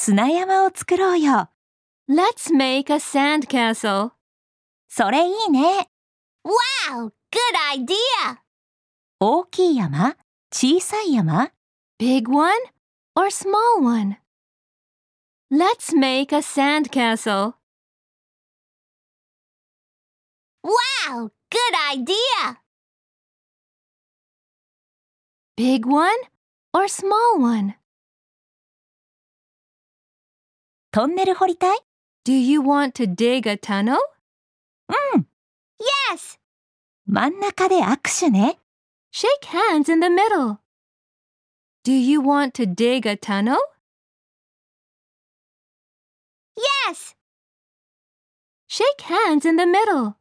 砂山を作ろうよ。 Let's make a sandcastle. それいいね。 Wow, good idea! 大きい山小さい山 Big one or small one? Let's make a sandcastle. Wow, good idea! Big one or small one? トンネル掘りたい Do you want to dig a tunnel? Yes! 真ん中で握手ね。 Shake hands in the middle. Do you want to dig a tunnel? Yes! Shake hands in the middle.